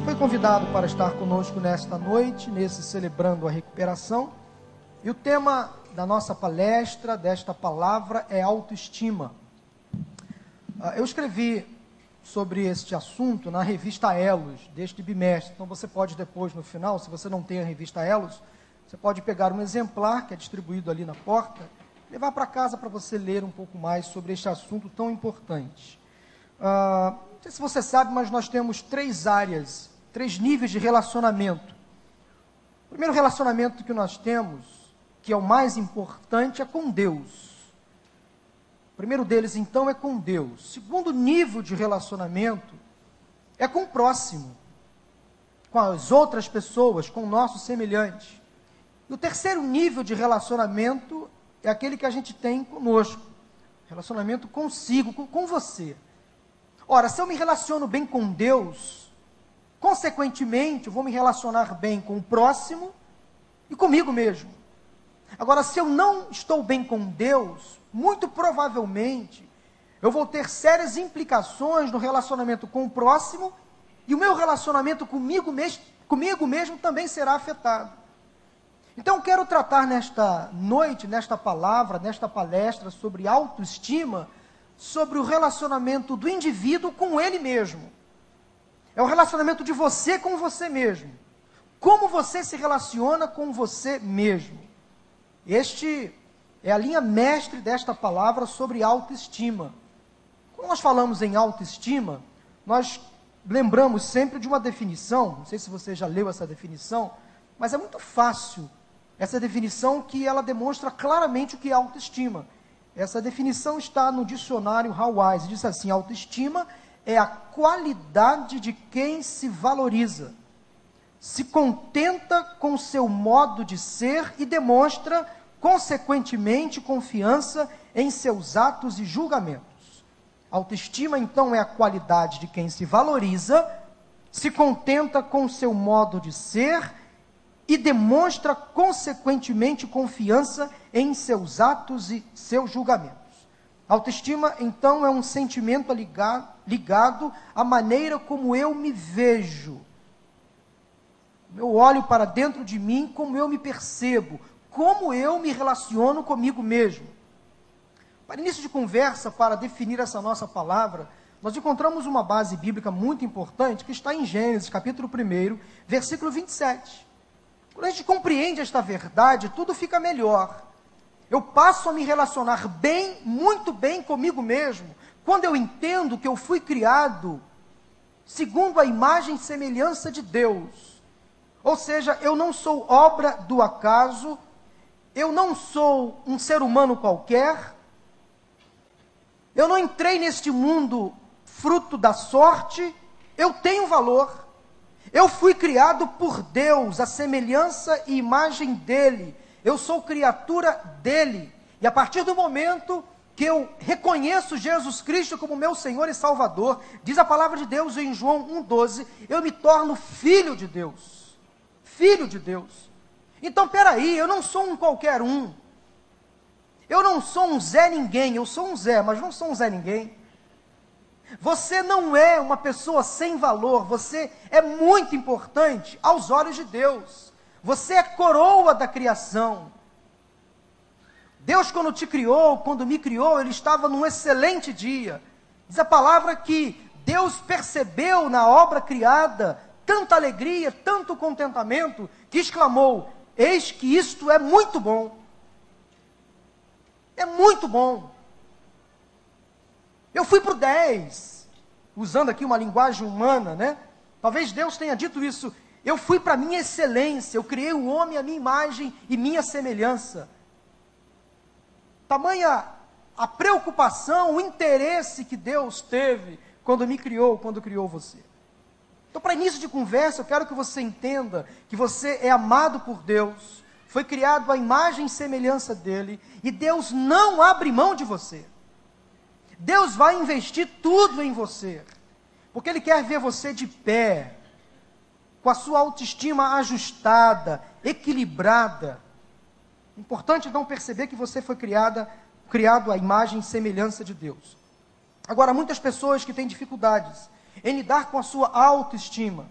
Você foi convidado para estar conosco nesta noite, nesse celebrando a recuperação. E o tema da nossa palestra, desta palavra, é autoestima. Ah, eu escrevi sobre este assunto na revista Elos, deste bimestre. Então você pode depois, no final, se você não tem a revista Elos, você pode pegar um exemplar que é distribuído ali na porta, levar para casa para você ler um pouco mais sobre este assunto tão importante. Uh, não sei se você sabe, mas nós temos três áreas, três níveis de relacionamento. O primeiro relacionamento que nós temos, que é o mais importante, é com Deus. O primeiro deles, então, é com Deus. O segundo nível de relacionamento é com o próximo, com as outras pessoas, com o nosso semelhante. E o terceiro nível de relacionamento é aquele que a gente tem conosco relacionamento consigo, com, com você. Ora, se eu me relaciono bem com Deus, consequentemente, eu vou me relacionar bem com o próximo e comigo mesmo. Agora, se eu não estou bem com Deus, muito provavelmente eu vou ter sérias implicações no relacionamento com o próximo e o meu relacionamento comigo mesmo, comigo mesmo também será afetado. Então, quero tratar nesta noite, nesta palavra, nesta palestra sobre autoestima sobre o relacionamento do indivíduo com ele mesmo. É o relacionamento de você com você mesmo. Como você se relaciona com você mesmo. Este é a linha mestre desta palavra sobre autoestima. Quando nós falamos em autoestima, nós lembramos sempre de uma definição, não sei se você já leu essa definição, mas é muito fácil essa definição que ela demonstra claramente o que é autoestima. Essa definição está no dicionário Hawais. Diz assim: autoestima é a qualidade de quem se valoriza, se contenta com seu modo de ser e demonstra, consequentemente, confiança em seus atos e julgamentos. Autoestima, então, é a qualidade de quem se valoriza, se contenta com seu modo de ser e demonstra, consequentemente, confiança em seus atos e seus julgamentos. Autoestima, então, é um sentimento ligado, à maneira como eu me vejo. Eu olho para dentro de mim, como eu me percebo, como eu me relaciono comigo mesmo. Para início de conversa, para definir essa nossa palavra, nós encontramos uma base bíblica muito importante que está em Gênesis, capítulo 1, versículo 27. Quando a gente compreende esta verdade, tudo fica melhor. Eu passo a me relacionar bem, muito bem comigo mesmo, quando eu entendo que eu fui criado segundo a imagem e semelhança de Deus. Ou seja, eu não sou obra do acaso, eu não sou um ser humano qualquer, eu não entrei neste mundo fruto da sorte, eu tenho valor. Eu fui criado por Deus, a semelhança e imagem dele. Eu sou criatura dele. E a partir do momento que eu reconheço Jesus Cristo como meu Senhor e Salvador, diz a palavra de Deus em João 1,12, eu me torno filho de Deus. Filho de Deus. Então, peraí, eu não sou um qualquer um. Eu não sou um Zé Ninguém, eu sou um Zé, mas não sou um Zé Ninguém. Você não é uma pessoa sem valor, você é muito importante aos olhos de Deus. Você é coroa da criação. Deus, quando te criou, quando me criou, Ele estava num excelente dia. Diz a palavra que Deus percebeu na obra criada tanta alegria, tanto contentamento, que exclamou: Eis que isto é muito bom. É muito bom. Eu fui para o 10, usando aqui uma linguagem humana, né? Talvez Deus tenha dito isso. Eu fui para a minha excelência, eu criei o homem à minha imagem e minha semelhança. Tamanha a preocupação, o interesse que Deus teve quando me criou, quando criou você. Então, para início de conversa, eu quero que você entenda que você é amado por Deus, foi criado à imagem e semelhança dele, e Deus não abre mão de você. Deus vai investir tudo em você, porque Ele quer ver você de pé, com a sua autoestima ajustada, equilibrada. Importante então perceber que você foi criada, criado à imagem e semelhança de Deus. Agora, muitas pessoas que têm dificuldades em lidar com a sua autoestima,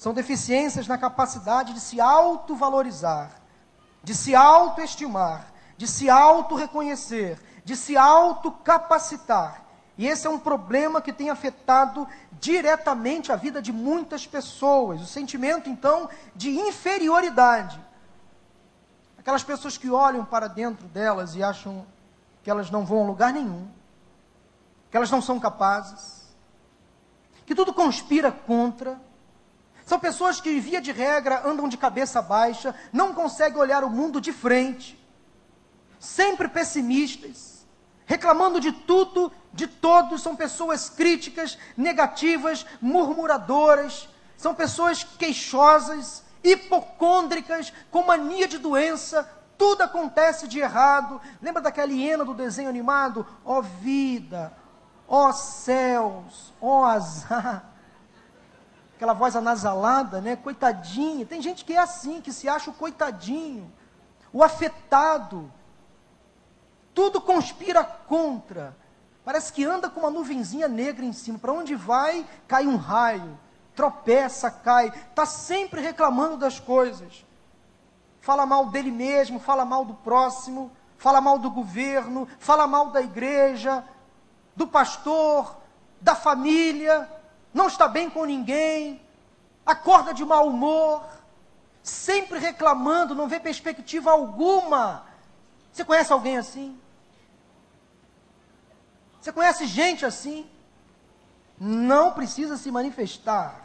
São deficiências na capacidade de se autovalorizar, de se autoestimar, de se auto-reconhecer, de se autocapacitar. E esse é um problema que tem afetado diretamente a vida de muitas pessoas. O sentimento, então, de inferioridade. Aquelas pessoas que olham para dentro delas e acham que elas não vão a lugar nenhum, que elas não são capazes, que tudo conspira contra. São pessoas que, via de regra, andam de cabeça baixa, não conseguem olhar o mundo de frente, sempre pessimistas, reclamando de tudo, de todos, são pessoas críticas, negativas, murmuradoras, são pessoas queixosas, hipocôndricas, com mania de doença, tudo acontece de errado. Lembra daquela hiena do desenho animado? Ó oh, vida, ó oh, céus, ó oh, azar. Aquela voz anasalada, né? Coitadinho. Tem gente que é assim, que se acha o coitadinho, o afetado. Tudo conspira contra. Parece que anda com uma nuvenzinha negra em cima. Para onde vai, cai um raio tropeça, cai, está sempre reclamando das coisas. Fala mal dele mesmo, fala mal do próximo, fala mal do governo, fala mal da igreja, do pastor, da família, não está bem com ninguém, acorda de mau humor, sempre reclamando, não vê perspectiva alguma. Você conhece alguém assim? Você conhece gente assim? Não precisa se manifestar.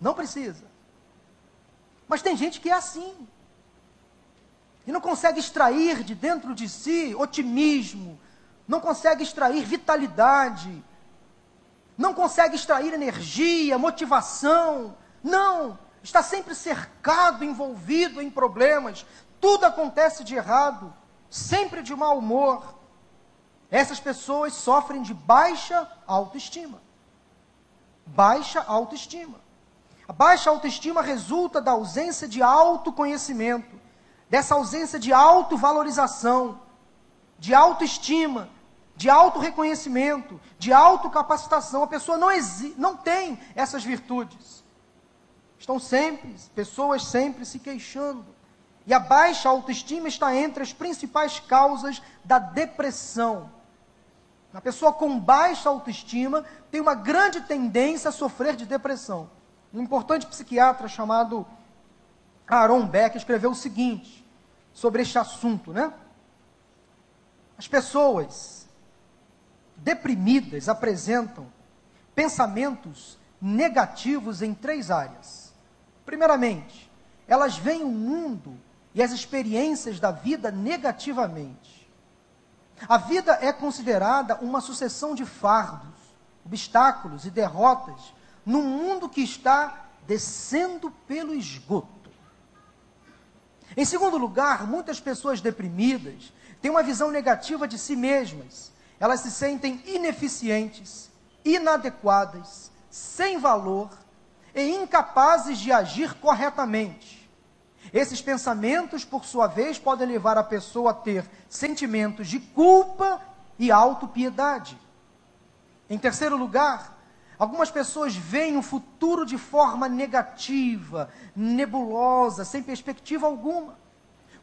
Não precisa. Mas tem gente que é assim. E não consegue extrair de dentro de si otimismo, não consegue extrair vitalidade, não consegue extrair energia, motivação. Não, está sempre cercado, envolvido em problemas. Tudo acontece de errado, sempre de mau humor. Essas pessoas sofrem de baixa autoestima. Baixa autoestima. A baixa autoestima resulta da ausência de autoconhecimento, dessa ausência de autovalorização, de autoestima, de autorreconhecimento, de autocapacitação. A pessoa não, não tem essas virtudes. Estão sempre, pessoas sempre se queixando. E a baixa autoestima está entre as principais causas da depressão. A pessoa com baixa autoestima tem uma grande tendência a sofrer de depressão. Um importante psiquiatra chamado Aaron Beck escreveu o seguinte sobre este assunto, né? As pessoas deprimidas apresentam pensamentos negativos em três áreas. Primeiramente, elas veem o mundo e as experiências da vida negativamente. A vida é considerada uma sucessão de fardos, obstáculos e derrotas num mundo que está descendo pelo esgoto. Em segundo lugar, muitas pessoas deprimidas têm uma visão negativa de si mesmas. Elas se sentem ineficientes, inadequadas, sem valor e incapazes de agir corretamente. Esses pensamentos, por sua vez, podem levar a pessoa a ter sentimentos de culpa e autopiedade. Em terceiro lugar, Algumas pessoas veem o futuro de forma negativa, nebulosa, sem perspectiva alguma.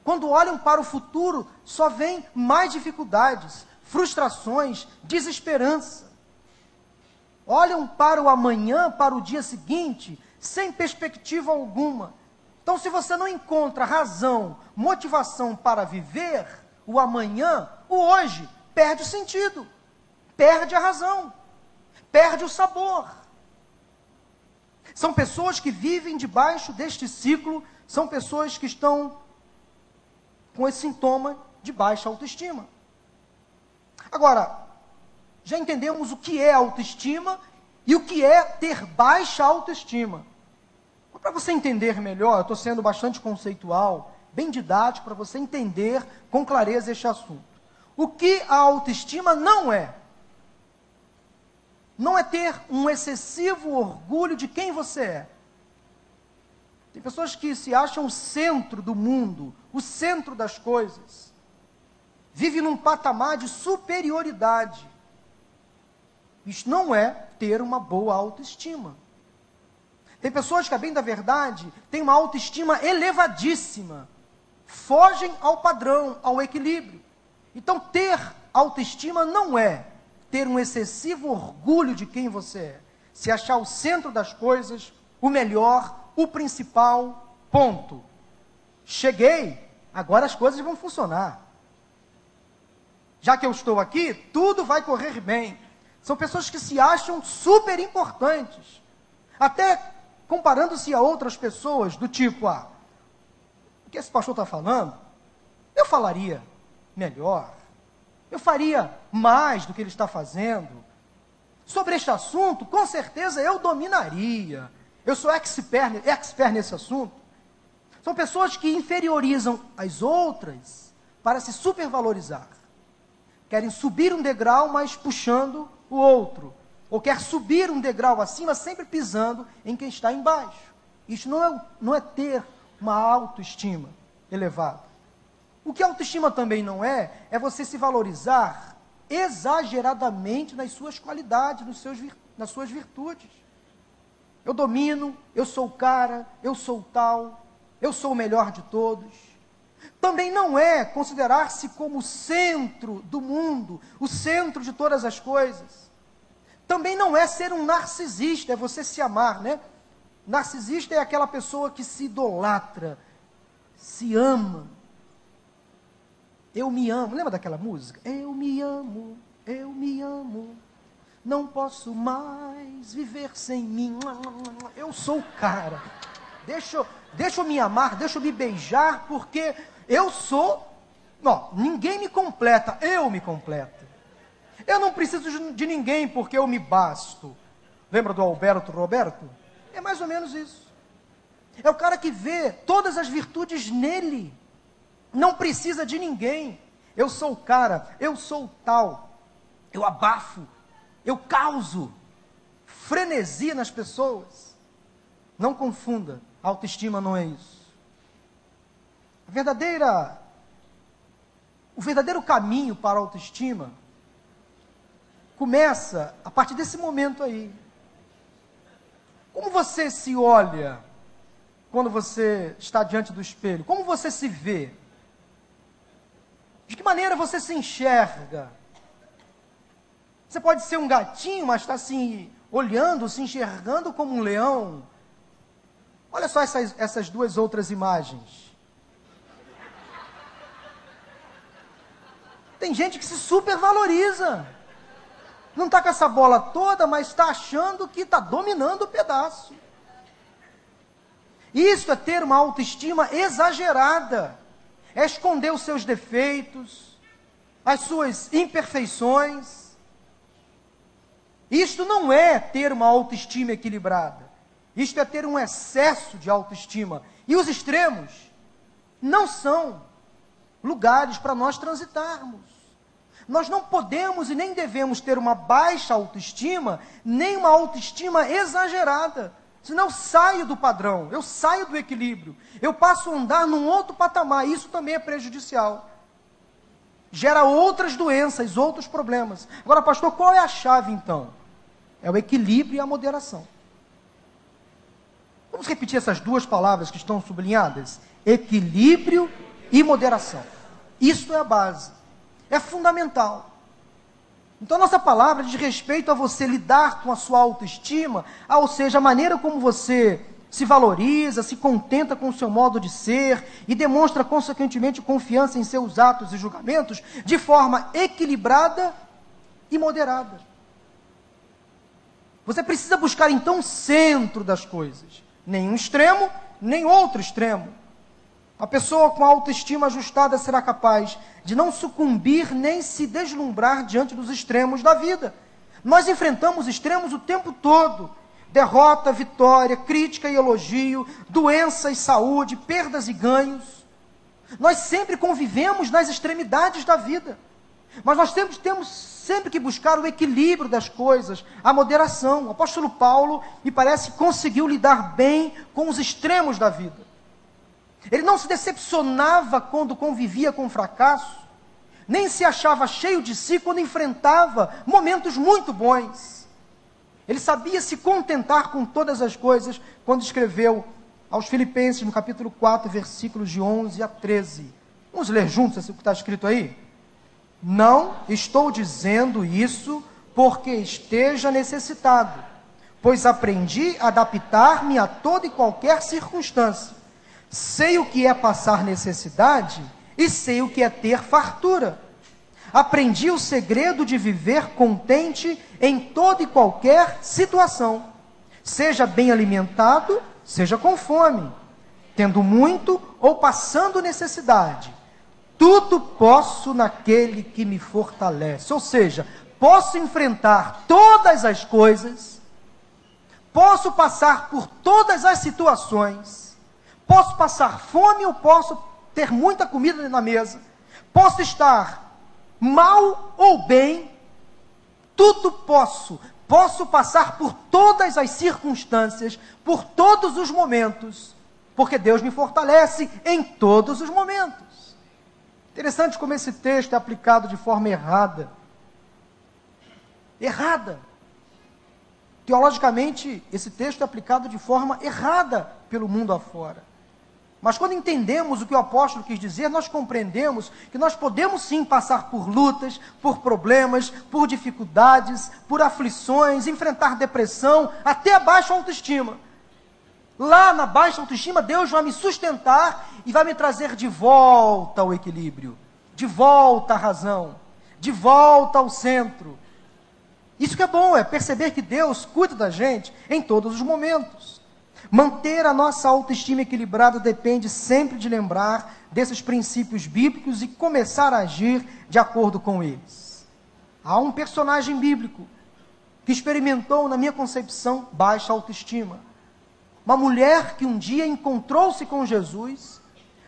Quando olham para o futuro, só vêm mais dificuldades, frustrações, desesperança. Olham para o amanhã, para o dia seguinte, sem perspectiva alguma. Então, se você não encontra razão, motivação para viver o amanhã, o hoje perde o sentido, perde a razão perde o sabor. São pessoas que vivem debaixo deste ciclo, são pessoas que estão com esse sintoma de baixa autoestima. Agora, já entendemos o que é autoestima e o que é ter baixa autoestima. Para você entender melhor, eu estou sendo bastante conceitual, bem didático, para você entender com clareza este assunto. O que a autoestima não é? não é ter um excessivo orgulho de quem você é. Tem pessoas que se acham o centro do mundo, o centro das coisas. Vive num patamar de superioridade. Isso não é ter uma boa autoestima. Tem pessoas que, a bem da verdade, têm uma autoestima elevadíssima, fogem ao padrão, ao equilíbrio. Então, ter autoestima não é ter um excessivo orgulho de quem você é, se achar o centro das coisas, o melhor, o principal, ponto. Cheguei, agora as coisas vão funcionar. Já que eu estou aqui, tudo vai correr bem. São pessoas que se acham super importantes. Até comparando-se a outras pessoas, do tipo, ah, o que esse pastor está falando? Eu falaria melhor. Eu faria mais do que ele está fazendo. Sobre este assunto, com certeza eu dominaria. Eu sou expert, expert nesse assunto. São pessoas que inferiorizam as outras para se supervalorizar. Querem subir um degrau, mas puxando o outro. Ou quer subir um degrau acima, sempre pisando em quem está embaixo. Isso não é, não é ter uma autoestima elevada. O que autoestima também não é, é você se valorizar exageradamente nas suas qualidades, nos seus, nas suas virtudes. Eu domino, eu sou o cara, eu sou o tal, eu sou o melhor de todos. Também não é considerar-se como o centro do mundo, o centro de todas as coisas. Também não é ser um narcisista, é você se amar, né? Narcisista é aquela pessoa que se idolatra, se ama. Eu me amo. Lembra daquela música? Eu me amo, eu me amo. Não posso mais viver sem mim. Eu sou o cara. Deixa, deixa eu me amar, deixa eu me beijar, porque eu sou. Não, ninguém me completa, eu me completo. Eu não preciso de, ninguém porque eu me basto. Lembra do Alberto Roberto? É mais ou menos isso. É o cara que vê todas as virtudes nele. Não precisa de ninguém. Eu sou o cara, eu sou o tal. Eu abafo, eu causo frenesi nas pessoas. Não confunda, autoestima não é isso. A verdadeira o verdadeiro caminho para a autoestima começa a partir desse momento aí. Como você se olha quando você está diante do espelho? Como você se vê? De que maneira você se enxerga? Você pode ser um gatinho, mas está se olhando, se enxergando como um leão. Olha só essas, essas duas outras imagens. Tem gente que se supervaloriza. Não está com essa bola toda, mas está achando que está dominando o pedaço. Isso é ter uma autoestima exagerada. É esconder os seus defeitos, as suas imperfeições. Isto não é ter uma autoestima equilibrada. Isto é ter um excesso de autoestima. E os extremos não são lugares para nós transitarmos. Nós não podemos e nem devemos ter uma baixa autoestima, nem uma autoestima exagerada. Senão eu saio do padrão, eu saio do equilíbrio, eu passo a andar num outro patamar, isso também é prejudicial. Gera outras doenças, outros problemas. Agora, pastor, qual é a chave então? É o equilíbrio e a moderação. Vamos repetir essas duas palavras que estão sublinhadas? Equilíbrio e moderação. Isso é a base. É fundamental. Então, nossa palavra diz respeito a você lidar com a sua autoestima, ou seja, a maneira como você se valoriza, se contenta com o seu modo de ser e demonstra, consequentemente, confiança em seus atos e julgamentos de forma equilibrada e moderada. Você precisa buscar então o centro das coisas, nem um extremo, nem outro extremo. A pessoa com autoestima ajustada será capaz de não sucumbir nem se deslumbrar diante dos extremos da vida. Nós enfrentamos extremos o tempo todo: derrota, vitória, crítica e elogio, doença e saúde, perdas e ganhos. Nós sempre convivemos nas extremidades da vida. Mas nós temos, temos sempre que buscar o equilíbrio das coisas, a moderação. O apóstolo Paulo, me parece, conseguiu lidar bem com os extremos da vida. Ele não se decepcionava quando convivia com fracasso, nem se achava cheio de si quando enfrentava momentos muito bons. Ele sabia se contentar com todas as coisas quando escreveu aos Filipenses, no capítulo 4, versículos de 11 a 13. Vamos ler juntos o que está escrito aí? Não estou dizendo isso porque esteja necessitado, pois aprendi a adaptar-me a toda e qualquer circunstância. Sei o que é passar necessidade e sei o que é ter fartura. Aprendi o segredo de viver contente em toda e qualquer situação, seja bem alimentado, seja com fome, tendo muito ou passando necessidade. Tudo posso naquele que me fortalece. Ou seja, posso enfrentar todas as coisas, posso passar por todas as situações, posso passar fome ou posso ter muita comida na mesa, posso estar mal ou bem, tudo posso. Posso passar por todas as circunstâncias, por todos os momentos, porque Deus me fortalece em todos os momentos. Interessante como esse texto é aplicado de forma errada. Errada. Teologicamente, esse texto é aplicado de forma errada pelo mundo afora. Mas quando entendemos o que o apóstolo quis dizer, nós compreendemos que nós podemos sim passar por lutas, por problemas, por dificuldades, por aflições, enfrentar depressão, até a baixa autoestima. Lá na baixa autoestima, Deus vai me sustentar e vai me trazer de volta ao equilíbrio, de volta à razão, de volta ao centro. Isso que é bom, é perceber que Deus cuida da gente em todos os momentos. Manter a nossa autoestima equilibrada depende sempre de lembrar desses princípios bíblicos e começar a agir de acordo com eles. Há um personagem bíblico que experimentou, na minha concepção, baixa autoestima. Uma mulher que um dia encontrou-se com Jesus,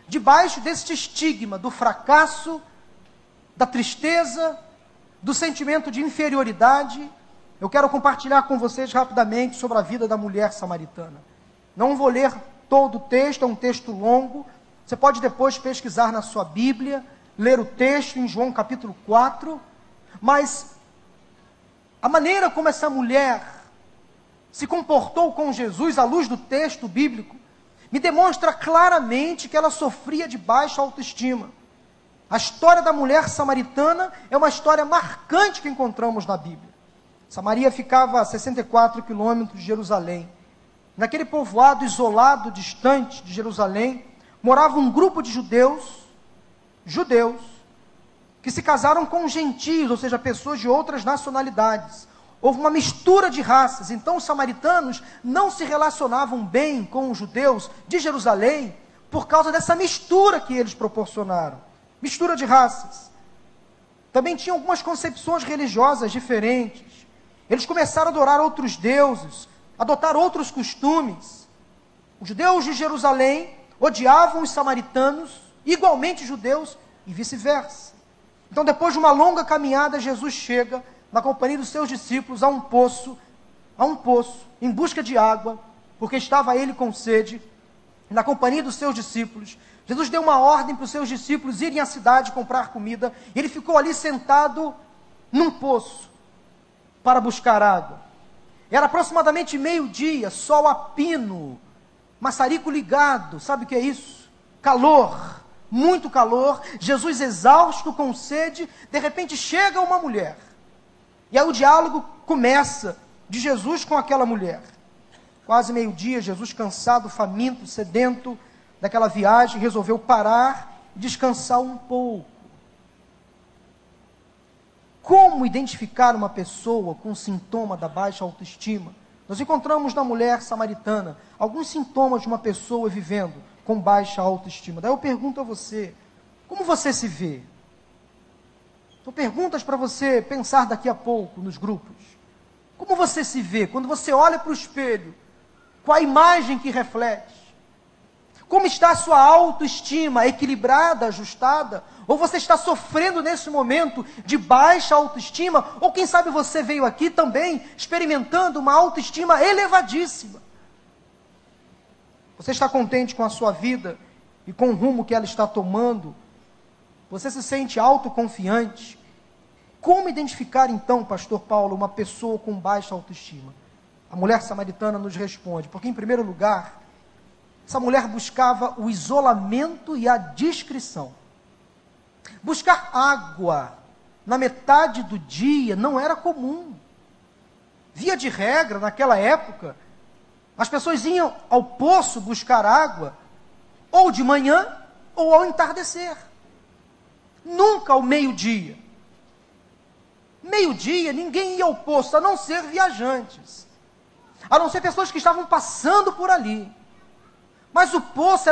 debaixo deste estigma do fracasso, da tristeza, do sentimento de inferioridade. Eu quero compartilhar com vocês rapidamente sobre a vida da mulher samaritana. Não vou ler todo o texto, é um texto longo. Você pode depois pesquisar na sua Bíblia, ler o texto em João capítulo 4. Mas a maneira como essa mulher se comportou com Jesus à luz do texto bíblico me demonstra claramente que ela sofria de baixa autoestima. A história da mulher samaritana é uma história marcante que encontramos na Bíblia. Samaria ficava a 64 quilômetros de Jerusalém. Naquele povoado isolado, distante de Jerusalém, morava um grupo de judeus, judeus, que se casaram com gentios, ou seja, pessoas de outras nacionalidades. Houve uma mistura de raças, então os samaritanos não se relacionavam bem com os judeus de Jerusalém por causa dessa mistura que eles proporcionaram mistura de raças. Também tinham algumas concepções religiosas diferentes. Eles começaram a adorar outros deuses, adotar outros costumes. Os judeus de Jerusalém odiavam os samaritanos, igualmente judeus, e vice-versa. Então, depois de uma longa caminhada, Jesus chega, na companhia dos seus discípulos, a um poço, a um poço, em busca de água, porque estava ele com sede, na companhia dos seus discípulos. Jesus deu uma ordem para os seus discípulos irem à cidade comprar comida. Ele ficou ali sentado num poço para buscar água. Era aproximadamente meio-dia, sol a pino, maçarico ligado, sabe o que é isso? Calor, muito calor. Jesus, exausto, com sede, de repente chega uma mulher. E aí o diálogo começa de Jesus com aquela mulher. Quase meio-dia, Jesus, cansado, faminto, sedento, daquela viagem, resolveu parar e descansar um pouco. Como identificar uma pessoa com sintoma da baixa autoestima? Nós encontramos na mulher samaritana alguns sintomas de uma pessoa vivendo com baixa autoestima. Daí eu pergunto a você: como você se vê? São perguntas para você pensar daqui a pouco nos grupos. Como você se vê quando você olha para o espelho? Qual a imagem que reflete? Como está a sua autoestima? Equilibrada, ajustada? Ou você está sofrendo nesse momento de baixa autoestima? Ou quem sabe você veio aqui também experimentando uma autoestima elevadíssima? Você está contente com a sua vida e com o rumo que ela está tomando? Você se sente autoconfiante? Como identificar então, pastor Paulo, uma pessoa com baixa autoestima? A mulher samaritana nos responde, porque em primeiro lugar, essa mulher buscava o isolamento e a discrição. Buscar água na metade do dia não era comum. Via de regra, naquela época, as pessoas iam ao poço buscar água, ou de manhã, ou ao entardecer. Nunca ao meio-dia. Meio-dia, ninguém ia ao poço, a não ser viajantes. A não ser pessoas que estavam passando por ali. Mas o poço